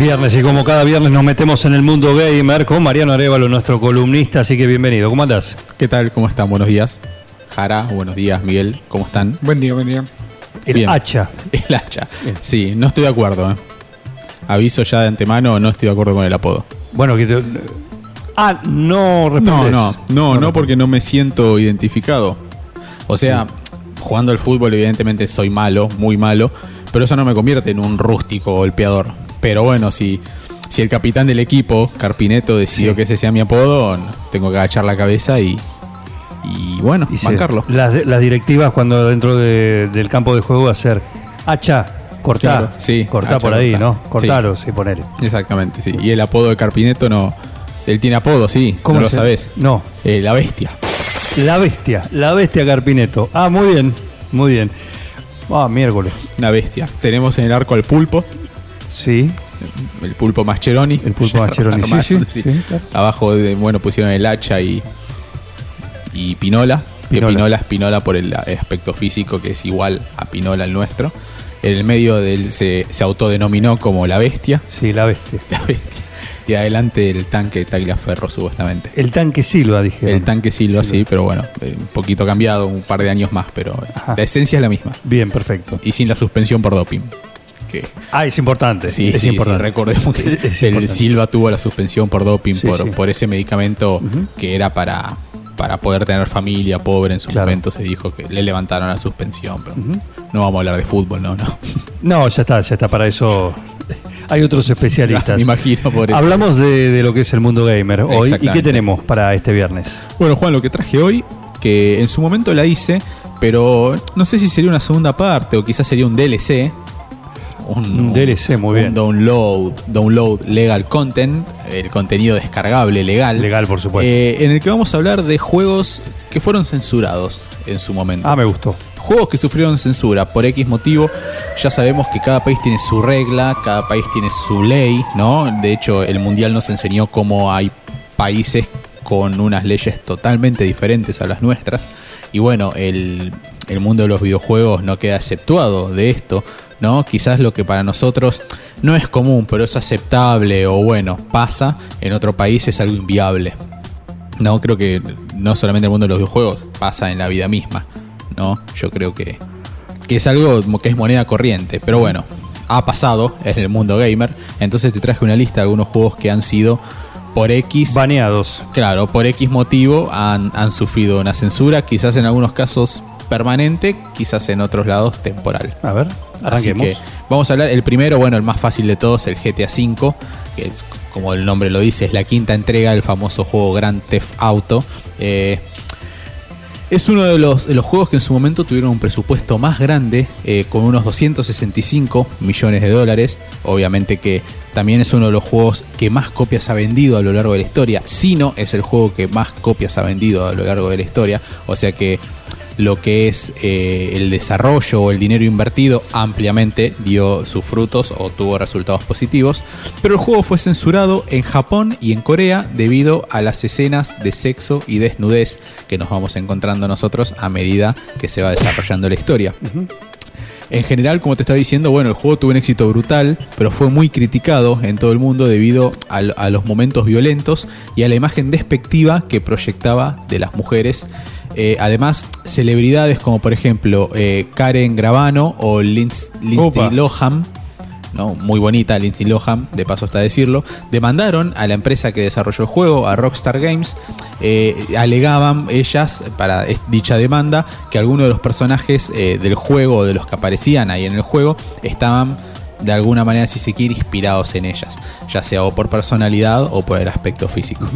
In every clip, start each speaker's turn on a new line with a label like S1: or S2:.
S1: Viernes y como cada viernes nos metemos en el mundo gamer con Mariano Arevalo, nuestro columnista, así que bienvenido. ¿Cómo andás?
S2: ¿Qué tal? ¿Cómo están? Buenos días. Jara, buenos días, Miguel. ¿Cómo están?
S3: Buen día, buen día.
S1: El
S2: Bien.
S1: hacha.
S2: El hacha. Sí, no estoy de acuerdo. ¿eh? Aviso ya de antemano, no estoy de acuerdo con el apodo.
S1: Bueno, que te- Ah, no
S2: No,
S1: respondes.
S2: no, no, no porque no me siento identificado. O sea, jugando al fútbol evidentemente soy malo, muy malo, pero eso no me convierte en un rústico golpeador. Pero bueno, si, si el capitán del equipo, Carpineto, decidió
S1: Sí.
S2: que ese sea mi apodo, tengo que agachar la cabeza y, y bueno,
S1: Y se-
S2: bancarlo.
S1: Las, las directivas cuando dentro de- del campo de juego hacer hacha, cortá,
S2: Claro, sí,
S1: cortá
S2: hacha,
S1: por ahí. ¿no? Cortalo, sí, ponele.
S2: Exactamente, sí. Y el apodo de Carpineto no. Él tiene apodo, sí.
S1: ¿Cómo
S2: no lo sabes.
S1: No,
S2: Eh, la bestia.
S1: la bestia, la bestia Carpineto. Ah, muy bien, muy bien. Ah, miércoles.
S2: Una bestia. Tenemos en el arco al pulpo.
S1: Sí,
S2: El pulpo Mascheroni.
S1: El pulpo Mascheroni, sí,
S2: Armando,
S1: sí, sí, claro.
S2: Abajo, de, bueno, pusieron el hacha y. Y Pinola. Que
S1: Pinola.
S2: Pinola es Pinola por el aspecto físico que es igual a Pinola el nuestro. En el medio de él se, se autodenominó como la bestia.
S1: sí, la bestia.
S2: La bestia. Y adelante el tanque Tagliaferro, supuestamente.
S1: El tanque Silva, dije.
S2: El tanque Silva, sí, pero bueno, eh, un poquito cambiado, un par de años más, pero
S1: Ajá.
S2: la esencia es la misma.
S1: Bien, perfecto.
S2: Y sin la suspensión por doping. Que,
S1: Ah, es importante.
S2: sí,
S1: es
S2: sí,
S1: importante.
S2: sí, recordemos que
S1: Es
S2: el
S1: importante.
S2: Silva tuvo la suspensión por doping por, por ese medicamento que era para, para poder tener familia pobre. En su
S1: Claro.
S2: momento se dijo que le levantaron la suspensión, pero no vamos a hablar de fútbol, no, no.
S1: No, ya está, ya está. Para eso hay otros especialistas.
S2: Me imagino por eso.
S1: Hablamos de, de lo que es el mundo gamer hoy. ¿Y qué tenemos para este viernes?
S2: Bueno, Juan, lo que traje hoy, que en su momento la hice, pero no sé si sería una segunda parte o quizás sería un DLC.
S1: Un DLC, muy bien.
S2: Un download, download legal content, el contenido descargable legal.
S1: Legal, por supuesto.
S2: eh, en el que vamos a hablar de juegos que fueron censurados en su momento.
S1: Ah, me gustó.
S2: Juegos que sufrieron censura por X motivo. Ya sabemos que cada país tiene su regla, cada país tiene su ley, ¿no? De hecho, el Mundial nos enseñó cómo hay países con unas leyes totalmente diferentes a las nuestras. Y bueno, el, el mundo de los videojuegos no queda exceptuado de esto, ¿no? Quizás lo que para nosotros no es común, pero es aceptable o bueno, pasa, en otro país es algo inviable. No, creo que no solamente en el mundo de los videojuegos, pasa en la vida misma. ¿no? Yo creo que, que es algo que es moneda corriente. Pero bueno, ha pasado en el mundo gamer. Entonces te traje una lista de algunos juegos que han sido por X.
S1: Baneados.
S2: Claro, por X motivo han, han sufrido una censura, quizás en algunos casos permanente, quizás en otros lados temporal.
S1: A ver,
S2: Así
S1: arranquemos.
S2: que vamos a hablar, el primero, bueno, el más fácil de todos, el GTA V, que como el nombre lo dice, es la quinta entrega del famoso juego Grand Theft Auto. Eh, es uno de los, de los juegos que en su momento tuvieron un presupuesto más grande, eh, con unos 265 millones de dólares. Obviamente que también es uno de los juegos que más copias ha vendido a lo largo de la historia. Si no, es el juego que más copias ha vendido a lo largo de la historia. O sea que lo que es eh, el desarrollo o el dinero invertido ampliamente dio sus frutos o tuvo resultados positivos. Pero el juego fue censurado en Japón y en Corea debido a las escenas de sexo y desnudez que nos vamos encontrando nosotros a medida que se va desarrollando la historia. En general, como te estaba diciendo, bueno, el juego tuvo un éxito brutal, pero fue muy criticado en todo el mundo debido a, a los momentos violentos y a la imagen despectiva que proyectaba de las mujeres. Eh, además, celebridades como por ejemplo eh, Karen Gravano o Linds- Lindsay
S1: Opa.
S2: Lohan, ¿no? muy bonita Lindsay Lohan, de paso está decirlo, demandaron a la empresa que desarrolló el juego, a Rockstar Games, eh, alegaban ellas para dicha demanda que algunos de los personajes del juego o de los que aparecían ahí en el juego estaban de alguna manera, si se quiere, inspirados en ellas, ya sea o por personalidad o por el aspecto físico.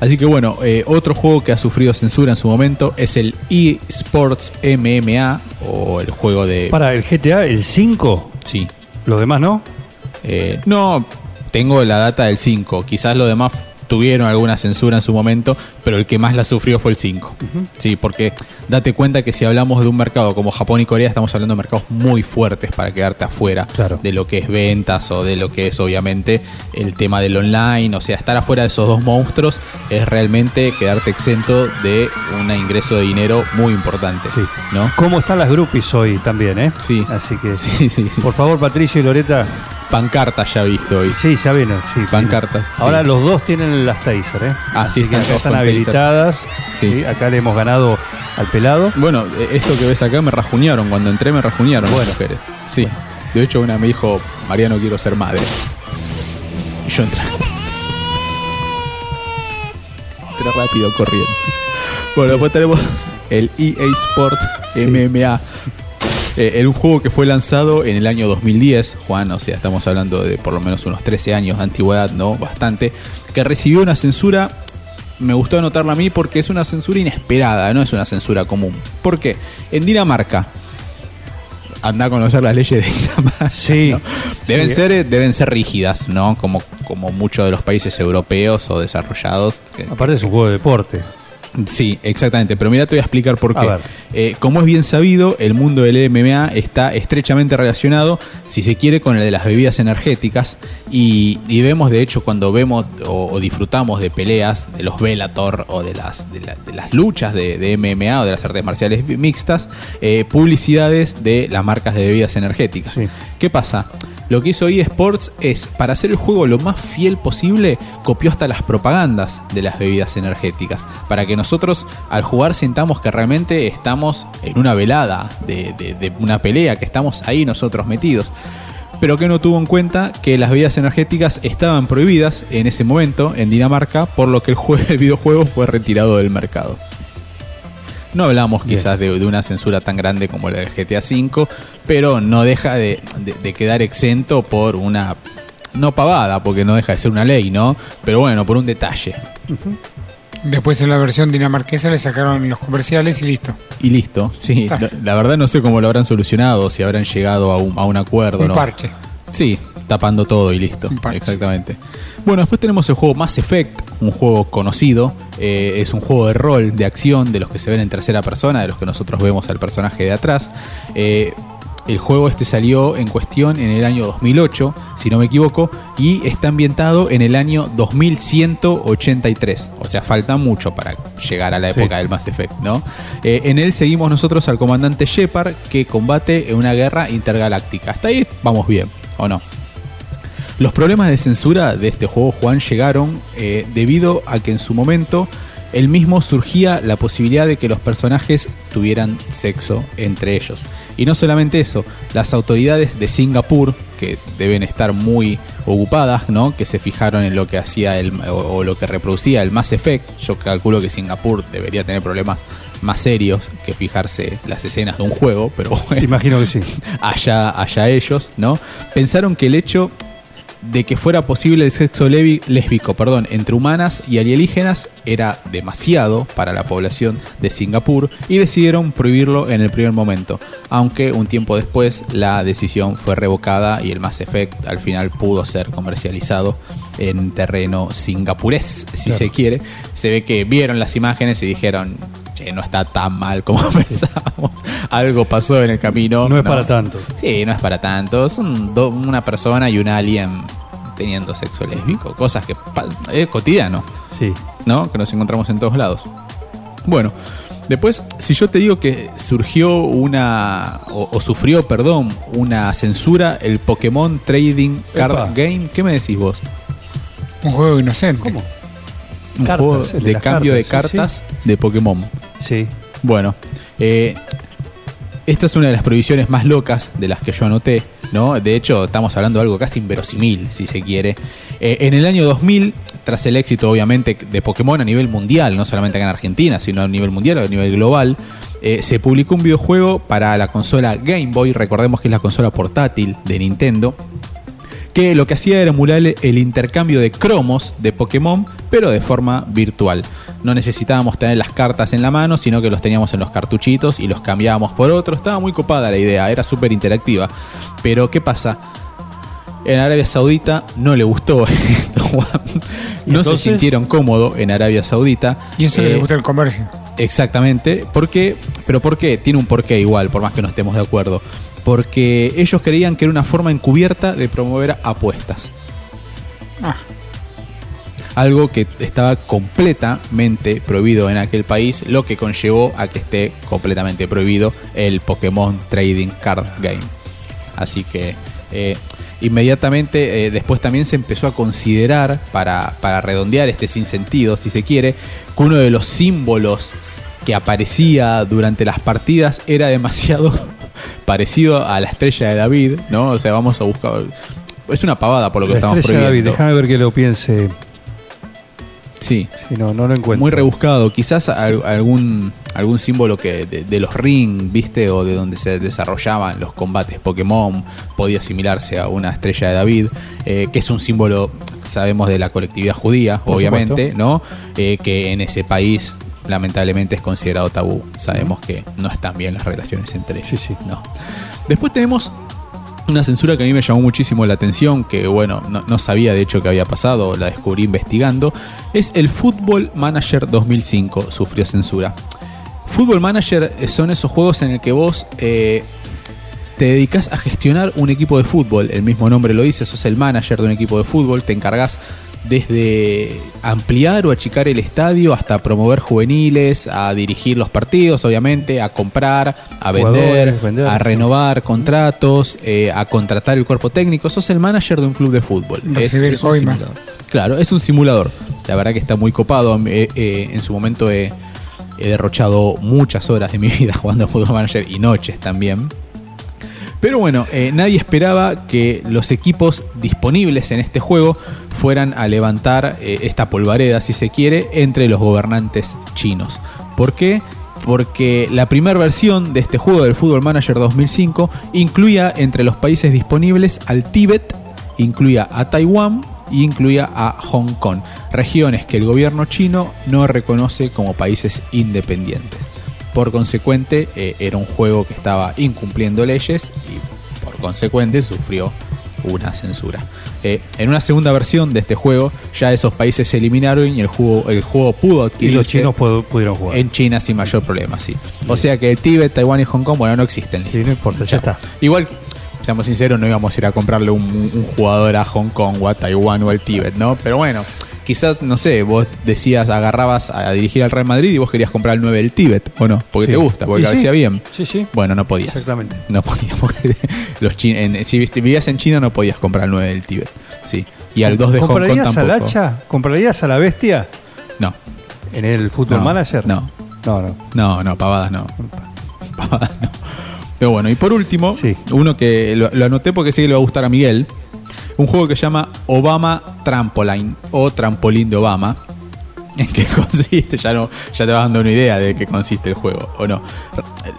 S2: Así que bueno, eh, otro juego que ha sufrido censura en su momento es el eSports MMA o el juego de...
S1: Para el GTA, el 5,
S2: Sí.
S1: los demás no.
S2: Eh, no, tengo la data del 5. Quizás los demás tuvieron alguna censura en su momento, pero el que más la sufrió fue el 5. Sí, porque date cuenta que si hablamos de un mercado como Japón y Corea, estamos hablando de mercados muy fuertes para quedarte afuera
S1: Claro.
S2: de lo que es ventas o de lo que es obviamente el tema del online. O sea, estar afuera de esos dos monstruos es realmente quedarte exento de un ingreso de dinero muy importante.
S1: Sí.
S2: ¿no?
S1: ¿Cómo están las groupies hoy también, eh?
S2: Sí.
S1: Así que,
S2: Sí, sí, sí.
S1: por favor, Patricio y Loreta.
S2: Pancartas ya visto hoy.
S1: Sí, ya vienen. Sí,
S2: Pancartas.
S1: Ahora
S2: sí.
S1: los dos tienen las taser, ¿eh?
S2: Ah, sí,
S1: Así que
S2: están
S1: acá
S2: todos
S1: están habilitadas.
S2: Sí.
S1: Sí, Acá le hemos ganado al pelado.
S2: Bueno, eh, esto que ves acá me rajuñaron. Cuando entré me rajuñaron
S1: Bueno.
S2: las mujeres. Sí. De hecho, una me dijo, Mariano, quiero ser madre. Y yo entré. Entré rápido corriendo. Bueno, después tenemos el EA Sports MMA. Eh, un juego que fue lanzado en el año 2010, Juan, o sea, estamos hablando de por lo menos unos 13 años de antigüedad, ¿no? Bastante. Que recibió una censura me gustó anotarla a mí porque es una censura inesperada, no es una censura común. ¿Por qué? En Dinamarca, anda a conocer las leyes de Dinamarca.
S1: Sí.
S2: ¿no? Deben,
S1: Sí.
S2: ser, eh, deben ser rígidas, ¿no? Como, como muchos de los países europeos o desarrollados. que-
S1: Aparte es un juego de deporte.
S2: Sí, exactamente. Pero mira, te voy a explicar por qué. Eh, como es bien sabido, el mundo del MMA está estrechamente relacionado, si se quiere, con el de las bebidas energéticas. Y, y vemos, de hecho, cuando vemos o, o disfrutamos de peleas, de los Bellator o de las, de la- de las luchas de, de MMA o de las artes marciales mixtas, eh, publicidades de las marcas de bebidas energéticas.
S1: Sí.
S2: ¿Qué pasa? Lo que hizo eSports es, para hacer el juego lo más fiel posible, copió hasta las propagandas de las bebidas energéticas. Para que nosotros al jugar sintamos que realmente estamos en una velada de, de- de una pelea, que estamos ahí nosotros metidos. Pero que no tuvo en cuenta que las bebidas energéticas estaban prohibidas en ese momento en Dinamarca, por lo que el, jue- el videojuego fue retirado del mercado. No hablamos quizás de, de una censura tan grande como la del GTA V, pero no deja de, de- de quedar exento por una... No pavada, porque no deja de ser una ley, ¿no? Pero bueno, por un detalle.
S3: Después en la versión dinamarquesa le sacaron los comerciales y listo.
S2: Y listo, sí.
S3: Ah.
S2: La, la verdad no sé cómo lo habrán solucionado, si habrán llegado a un, a un acuerdo,
S3: Un
S2: ¿no?
S3: parche.
S2: Sí, tapando todo y listo.
S3: Un parche.
S2: Exactamente. Bueno, después tenemos el juego Mass Effect, un juego conocido. Eh, es un juego de rol, de acción, de los que se ven en tercera persona, de los que nosotros vemos al personaje de atrás. Eh, el juego este salió en cuestión en el año 2008, si no me equivoco, y está ambientado en el año 2183. O sea, falta mucho para llegar a la
S1: Sí.
S2: época del Mass Effect, ¿no? Eh, en él seguimos nosotros al comandante Shepard que combate en una guerra intergaláctica. Hasta ahí vamos bien, ¿o no? Los problemas de censura de este juego, Juan, llegaron eh, debido a que en su momento el mismo surgía la posibilidad de que los personajes tuvieran sexo entre ellos. Y no solamente eso, las autoridades de Singapur, que deben estar muy ocupadas, ¿no? que se fijaron en lo que hacía el, o, o lo que reproducía el Mass Effect, yo calculo que Singapur debería tener problemas más serios que fijarse las escenas de un juego, pero bueno
S1: Imagino que sí.
S2: allá, allá ellos, ¿no? Pensaron que el hecho de que fuera posible el sexo lésbico perdón, entre humanas y alienígenas era demasiado para la población de Singapur y decidieron prohibirlo en el primer momento, aunque un tiempo después la decisión fue revocada y el Mass Effect al final pudo ser comercializado en terreno singapurés, si
S1: Claro.
S2: se quiere. Se ve que vieron las imágenes y dijeron, che, no está tan mal como pensábamos, algo pasó en el camino.
S1: No es para tanto.
S2: Sí, no es para tanto. Son do- una persona y un alien teniendo sexo lésbico. Cosas que es cotidiano,
S1: Sí.
S2: ¿no? Que nos encontramos en todos lados. Bueno, después, si yo te digo que surgió una. o, o sufrió, perdón, una censura el Pokémon Trading Card
S1: Epa.
S2: Game, ¿qué me decís vos?
S3: Un juego inocente.
S1: ¿Cómo?
S2: Un
S1: Cartas,
S2: juego
S1: de
S2: cambio de
S1: cartas, sí,
S2: cartas de Pokémon.
S1: Sí.
S2: Bueno, eh, esta es una de las prohibiciones más locas de las que yo anoté, ¿no? De hecho, estamos hablando de algo casi inverosímil, si se quiere. Eh, en el año 2000, tras el éxito, obviamente, de Pokémon a nivel mundial, no solamente acá en Argentina, sino a nivel mundial, a nivel global, eh, se publicó un videojuego para la consola Game Boy, recordemos que es la consola portátil de Nintendo, que lo que hacía era emular el intercambio de cromos de Pokémon, pero de forma virtual. No necesitábamos tener las cartas en la mano, sino que los teníamos en los cartuchitos y los cambiábamos por otros. Estaba muy copada la idea, era súper interactiva. Pero ¿qué pasa? En Arabia Saudita no le gustó esto. No se sintieron cómodos en Arabia Saudita.
S3: Y eso que
S2: Eh,
S3: le gusta el comercio.
S2: Exactamente. ¿Por qué? Pero ¿por qué? Tiene un porqué igual, por más que no estemos de acuerdo. Porque ellos creían que era una forma encubierta de promover apuestas.
S3: Ah.
S2: Algo que estaba completamente prohibido en aquel país, lo que conllevó a que esté completamente prohibido el Pokémon Trading Card Game. Así que eh, inmediatamente eh, después también se empezó a considerar, para, para redondear este sinsentido, si se quiere, que uno de los símbolos que aparecía durante las partidas era demasiado parecido a la estrella de David, ¿no? O sea, vamos a buscar... Es una pavada por lo que
S1: La
S2: estamos
S1: estrella de David,
S2: prohibiendo.
S1: déjame ver que lo piense.
S2: Sí,
S1: Sí, no, no lo encuentro.
S2: muy rebuscado. Quizás al- algún, algún símbolo que de, de los ring, ¿viste? O de donde se desarrollaban los combates Pokémon podía asimilarse a una estrella de David, eh, que es un símbolo, sabemos, de la colectividad judía,
S1: Por
S2: obviamente, ¿no? Eh, que en ese país lamentablemente es considerado tabú. Sabemos que no están bien las relaciones entre ellos.
S1: Sí, sí.
S2: No. Después tenemos una censura que a mí me llamó muchísimo la atención, que bueno, no, no sabía de hecho que había pasado, la descubrí investigando, es el Football Manager 2005, sufrió censura. Football Manager eh, son esos juegos en el que vos eh, te dedicas a gestionar un equipo de fútbol, el mismo nombre lo dice, sos el manager de un equipo de fútbol, te encargas desde ampliar o achicar el estadio hasta promover juveniles, a dirigir los partidos, obviamente, a comprar, a vender, a renovar contratos, eh, a contratar el cuerpo técnico. Sos el manager de un club de fútbol. Un
S3: coimas.
S2: simulador. Claro, es un simulador. La verdad que está muy copado. Eh, eh, en su momento he, he derrochado muchas horas de mi vida jugando a Football Manager y noches también. Pero bueno, eh, nadie esperaba que los equipos disponibles en este juego fueran a levantar eh, esta polvareda, si se quiere, entre los gobernantes chinos. ¿Por qué? Porque la primera versión de este juego del Football Manager 2005 incluía entre los países disponibles al Tíbet, incluía a Taiwán y incluía a Hong Kong, regiones que el gobierno chino no reconoce como países independientes. Por consecuente, eh, era un juego que estaba incumpliendo leyes y por consecuente sufrió una censura. Eh, en una segunda versión de este juego, ya esos países se eliminaron y el juego, el juego pudo
S1: Y
S2: adquirirse
S1: los chinos pudieron jugar.
S2: en China sin mayor problema, sí. O sea que el Tíbet, Taiwán y Hong Kong, bueno, no existen.
S1: Sí, no importa, ya está.
S2: Igual, seamos sinceros, no íbamos a ir a comprarle un, un jugador a Hong Kong o a Taiwán o al Tíbet, ¿no? Pero bueno, quizás, no sé, vos decías, agarrabas a dirigir al Real Madrid y vos querías comprar el 9 del Tíbet, ¿o no? Porque
S1: Sí.
S2: te gusta, porque cabecea
S1: sí.
S2: bien.
S1: Sí, sí.
S2: Bueno, no podías.
S1: Exactamente.
S2: No podías, porque los chin- en- si vivías en China no podías comprar el 9 del Tíbet. Sí. Y al 2 de Hong Kong
S1: ¿Comprarías al
S2: tampoco.
S1: hacha? ¿Comprarías a la bestia
S2: No,
S1: en el Football
S2: No,
S1: Manager?
S2: no.
S1: No, no.
S2: no, no, pavadas no. Pavadas no. Pero bueno, y por último,
S1: Sí.
S2: uno que lo, lo anoté porque sé que le va a gustar a Miguel. Un juego que se llama Obama Trampoline o Trampolín de Obama. ¿En qué consiste? Ya, no, ya te vas dando una idea de qué consiste el juego, ¿o no?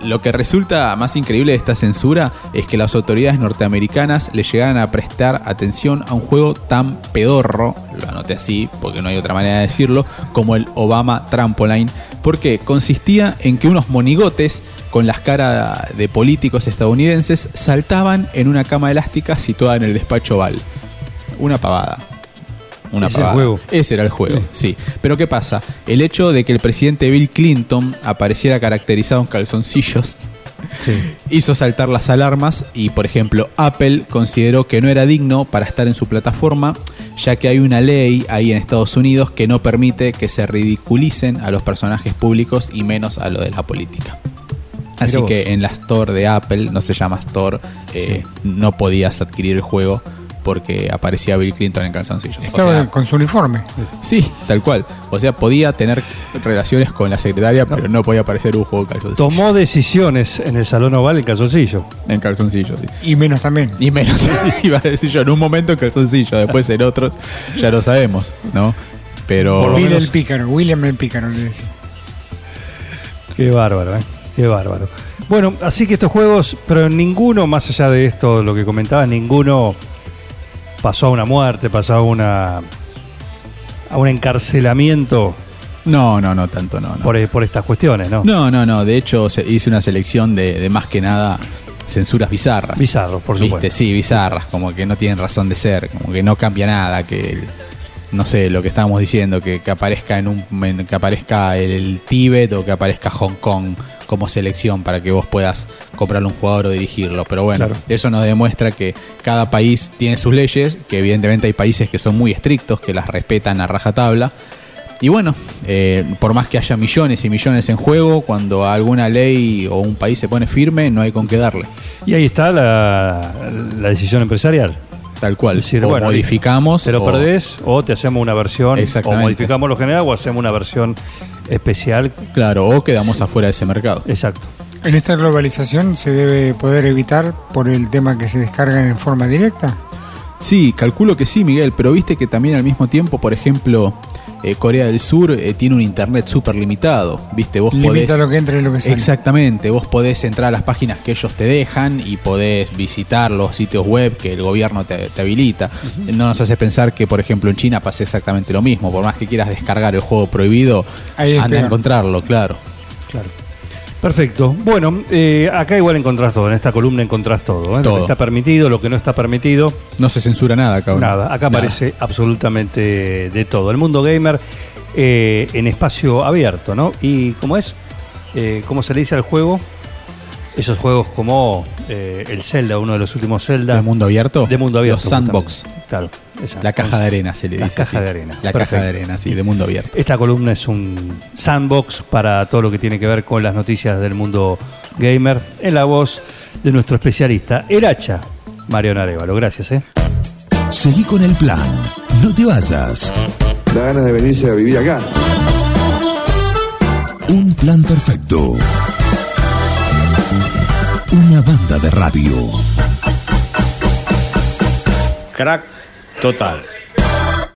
S2: Lo que resulta más increíble de esta censura es que las autoridades norteamericanas le llegaran a prestar atención a un juego tan pedorro, lo anoté así porque no hay otra manera de decirlo, como el Obama Trampoline, porque consistía en que unos monigotes con las caras de políticos estadounidenses saltaban en una cama elástica situada en el despacho Oval. Una pavada. Una
S1: Ese el juego.
S2: Ese era el juego, sí. Pero ¿qué pasa? El hecho de que el presidente Bill Clinton apareciera caracterizado en calzoncillos
S1: Sí.
S2: hizo saltar las alarmas y, por ejemplo, Apple consideró que no era digno para estar en su plataforma, ya que hay una ley ahí en Estados Unidos que no permite que se ridiculicen a los personajes públicos y menos a lo de la política. Así que en la Store de Apple, no se llama Store, eh, no podías adquirir el juego porque aparecía Bill Clinton en calzoncillos. O
S3: Estaba
S2: sea,
S3: con su uniforme.
S2: Sí, tal cual. O sea, podía tener relaciones con la secretaria, pero no podía aparecer un juego de calzoncillos.
S1: Tomó decisiones en el Salón Oval en calzoncillo.
S2: En calzoncillos, sí.
S3: Y menos también.
S2: Y menos, iba a decir yo, en un momento en calzoncillo, después en otros, ya lo sabemos, ¿no? Pero.
S1: Por
S3: Bill
S1: menos-
S3: el pícaro, William el pícaro, le decía.
S1: Qué bárbaro, ¿eh? Qué bárbaro. Bueno, así que estos juegos, pero ninguno, más allá de esto, lo que comentaba, ninguno pasó a una muerte, pasó a una a un encarcelamiento
S2: No, no, no, tanto no. no.
S1: por, por estas cuestiones, ¿no?
S2: No, no, no. De hecho, se hice una selección de, de más que nada censuras bizarras.
S1: Bizarros, por
S2: ¿Viste?
S1: supuesto.
S2: Sí, bizarras, como que no tienen razón de ser, como que no cambia nada, que el- no sé, lo que estábamos diciendo, que, que aparezca en un en- que aparezca el Tíbet o que aparezca Hong Kong como selección para que vos puedas comprarle un jugador o dirigirlo. Pero bueno,
S1: Claro.
S2: eso nos demuestra que cada país tiene sus leyes, que evidentemente hay países que son muy estrictos, que las respetan a rajatabla. Y bueno, eh, por más que haya millones y millones en juego, cuando alguna ley o un país se pone firme, no hay con qué darle.
S1: Y ahí está la, la decisión empresarial.
S2: Tal cual.
S1: Es decir,
S2: o
S1: bueno,
S2: modificamos.
S1: Te lo
S2: o-
S1: perdés o te hacemos una versión, o modificamos lo general o hacemos una versión especial.
S2: Claro, o quedamos afuera de ese mercado.
S1: Exacto.
S3: En esta globalización se debe poder evitar por el tema que se descargan en forma directa.
S2: Sí, calculo que sí, Miguel, pero viste que también al mismo tiempo, por ejemplo, eh, Corea del Sur eh, tiene un internet súper limitado. Viste, vos
S3: Limita
S2: podés.
S3: lo que entra y lo que sale.
S2: Exactamente, vos podés entrar a las páginas que ellos te dejan y podés visitar los sitios web que el gobierno te, te habilita. No nos hace pensar que, por ejemplo, en China pase exactamente lo mismo. Por más que quieras descargar el juego prohibido, anda a encontrarlo, claro.
S1: Claro. Perfecto. Bueno, eh, acá igual encontrás todo, en esta columna encontrás todo. ¿eh? Lo que está permitido, lo que no está permitido,
S2: No se censura nada, cabrón.
S1: nada. Acá
S2: Nada.
S1: aparece absolutamente de todo. El mundo gamer eh, en espacio abierto, ¿no? Y cómo es, Eh, ¿cómo se le dice al juego? Esos juegos como eh, el Zelda, uno de los últimos Zelda.
S2: ¿De mundo abierto?
S1: De mundo abierto.
S2: Los sandbox.
S1: justamente. Claro. exacto.
S2: La caja de arena se le
S1: La
S2: dice.
S1: caja
S2: así.
S1: de arena.
S2: La
S1: Perfecto.
S2: caja de arena, sí, de mundo abierto.
S1: Esta columna es un sandbox para todo lo que tiene que ver con las noticias del mundo gamer en la voz de nuestro especialista, el hacha, Mario Arevalo. Gracias, ¿eh?
S4: Seguí con el plan. No te vayas.
S5: Da ganas de venirse a vivir acá.
S4: Un plan perfecto. Una banda de radio.
S6: Crack total.